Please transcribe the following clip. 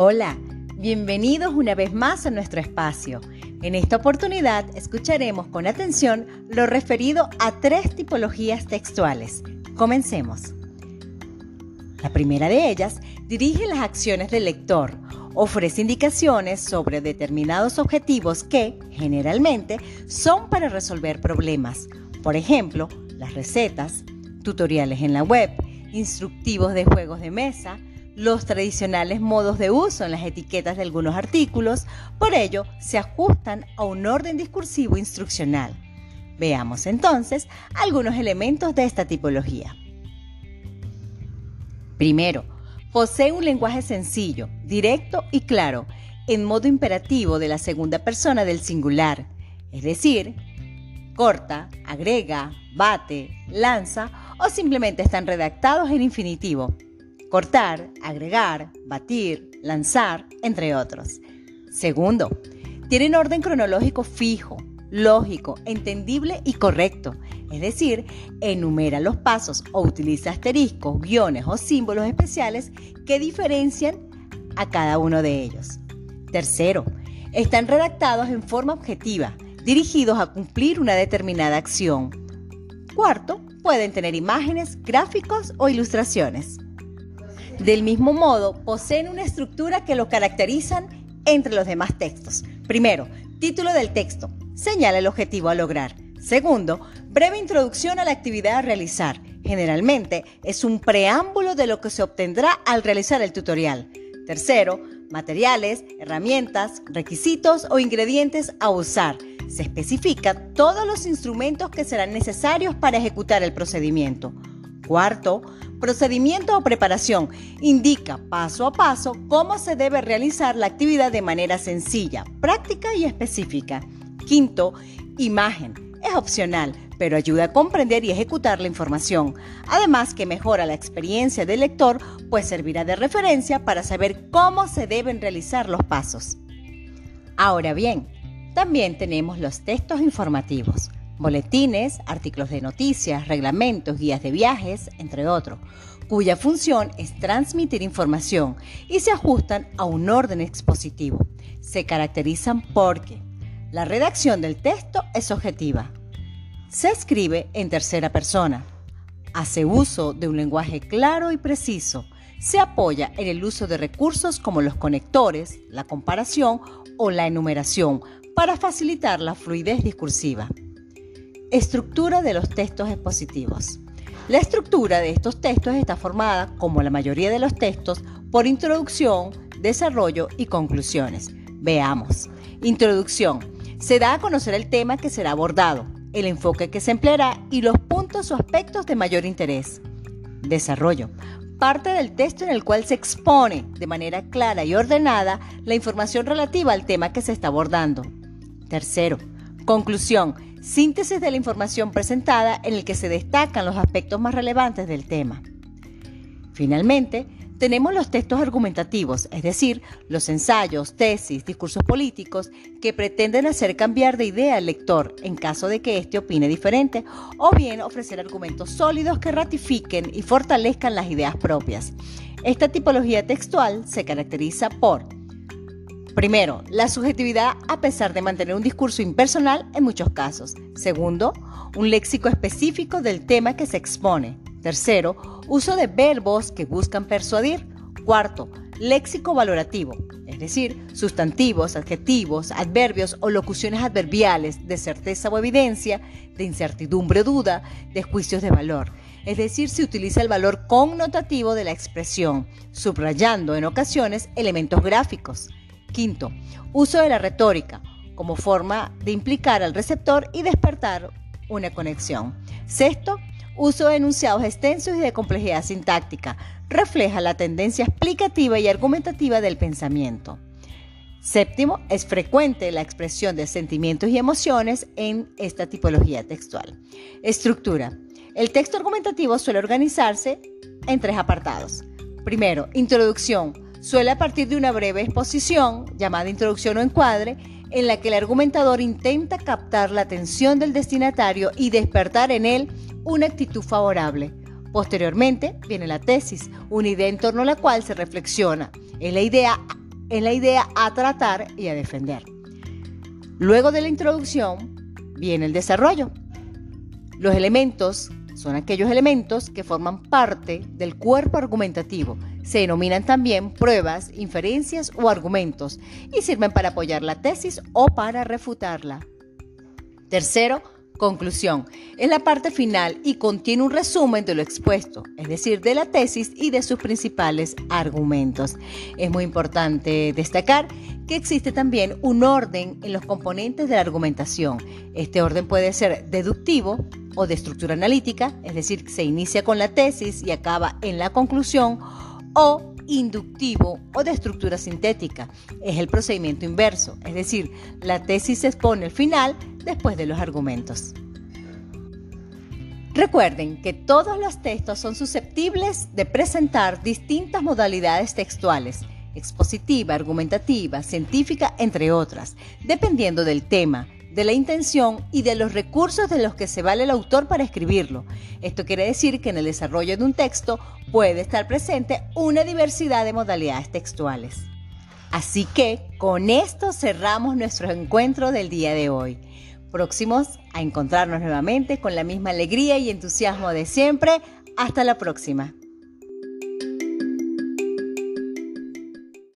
Hola, bienvenidos una vez más a nuestro espacio. En esta oportunidad escucharemos con atención lo referido a tres tipologías textuales. Comencemos. La primera de ellas dirige las acciones del lector, ofrece indicaciones sobre determinados objetivos que, generalmente, son para resolver problemas. Por ejemplo, las recetas, tutoriales en la web, instructivos de juegos de mesa, los tradicionales modos de uso en las etiquetas de algunos artículos, por ello se ajustan a un orden discursivo instruccional. Veamos entonces algunos elementos de esta tipología. Primero, posee un lenguaje sencillo, directo y claro, en modo imperativo de la segunda persona del singular, es decir, corta, agrega, bate, lanza o simplemente están redactados en infinitivo. Cortar, agregar, batir, lanzar, entre otros. Segundo, tienen orden cronológico fijo, lógico, entendible y correcto. Es decir, enumera los pasos o utiliza asteriscos, guiones o símbolos especiales que diferencian a cada uno de ellos. Tercero, están redactados en forma objetiva, dirigidos a cumplir una determinada acción. Cuarto, pueden tener imágenes, gráficos o ilustraciones. Del mismo modo, poseen una estructura que lo caracterizan entre los demás textos. Primero, título del texto. Señala el objetivo a lograr. Segundo, breve introducción a la actividad a realizar. Generalmente es un preámbulo de lo que se obtendrá al realizar el tutorial. Tercero, materiales, herramientas, requisitos o ingredientes a usar. Se especifican todos los instrumentos que serán necesarios para ejecutar el procedimiento. Cuarto, procedimiento o preparación. Indica paso a paso cómo se debe realizar la actividad de manera sencilla, práctica y específica. Quinto, imagen. Es opcional, pero ayuda a comprender y ejecutar la información. Además que mejora la experiencia del lector, pues servirá de referencia para saber cómo se deben realizar los pasos. Ahora bien, también tenemos los textos informativos, boletines, artículos de noticias, reglamentos, guías de viajes, entre otros, cuya función es transmitir información y se ajustan a un orden expositivo. Se caracterizan porque la redacción del texto es objetiva. Se escribe en tercera persona. Hace uso de un lenguaje claro y preciso. Se apoya en el uso de recursos como los conectores, la comparación o la enumeración para facilitar la fluidez discursiva. Estructura de los textos expositivos. La estructura de estos textos está formada, como la mayoría de los textos, por introducción, desarrollo y conclusiones. Veamos. Introducción. Se da a conocer el tema que será abordado, el enfoque que se empleará y los puntos o aspectos de mayor interés. Desarrollo parte del texto en el cual se expone de manera clara y ordenada la información relativa al tema que se está abordando. Tercero, conclusión, síntesis de la información presentada en el que se destacan los aspectos más relevantes del tema. Finalmente, tenemos los textos argumentativos, es decir, los ensayos, tesis, discursos políticos que pretenden hacer cambiar de idea al lector en caso de que éste opine diferente o bien ofrecer argumentos sólidos que ratifiquen y fortalezcan las ideas propias. Esta tipología textual se caracteriza por Primero, la subjetividad a pesar de mantener un discurso impersonal en muchos casos. Segundo, un léxico específico del tema que se expone. Tercero, uso de verbos que buscan persuadir. Cuarto, léxico valorativo, es decir, sustantivos, adjetivos, adverbios o locuciones adverbiales de certeza o evidencia, de incertidumbre o duda, de juicios de valor. Es decir, se utiliza el valor connotativo de la expresión, subrayando en ocasiones elementos gráficos. Quinto, uso de la retórica como forma de implicar al receptor y despertar una conexión. Sexto, uso de enunciados extensos y de complejidad sintáctica. Refleja la tendencia explicativa y argumentativa del pensamiento. Séptimo, es frecuente la expresión de sentimientos y emociones en esta tipología textual. Estructura. El texto argumentativo suele organizarse en tres apartados. Primero, introducción Suele a partir de una breve exposición, llamada introducción o encuadre, en la que el argumentador intenta captar la atención del destinatario y despertar en él una actitud favorable. Posteriormente viene la tesis, una idea en torno a la cual se reflexiona. Es la idea en la idea a tratar y a defender. Luego de la introducción viene el desarrollo. Los elementos son aquellos elementos que forman parte del cuerpo argumentativo. Se denominan también pruebas, inferencias o argumentos y sirven para apoyar la tesis o para refutarla. Tercero, Conclusión. Es la parte final y contiene un resumen de lo expuesto, es decir, de la tesis y de sus principales argumentos. Es muy importante destacar que existe también un orden en los componentes de la argumentación. Este orden puede ser deductivo o de estructura analítica, es decir, se inicia con la tesis y acaba en la conclusión, o inductivo o de estructura sintética. Es el procedimiento inverso, es decir, la tesis se expone al final después de los argumentos. Recuerden que todos los textos son susceptibles de presentar distintas modalidades textuales, expositiva, argumentativa, científica, entre otras, dependiendo del tema, de la intención y de los recursos de los que se vale el autor para escribirlo. Esto quiere decir que en el desarrollo de un texto puede estar presente una diversidad de modalidades textuales. Así que con esto cerramos nuestro encuentro del día de hoy. Próximos a encontrarnos nuevamente con la misma alegría y entusiasmo de siempre. Hasta la próxima.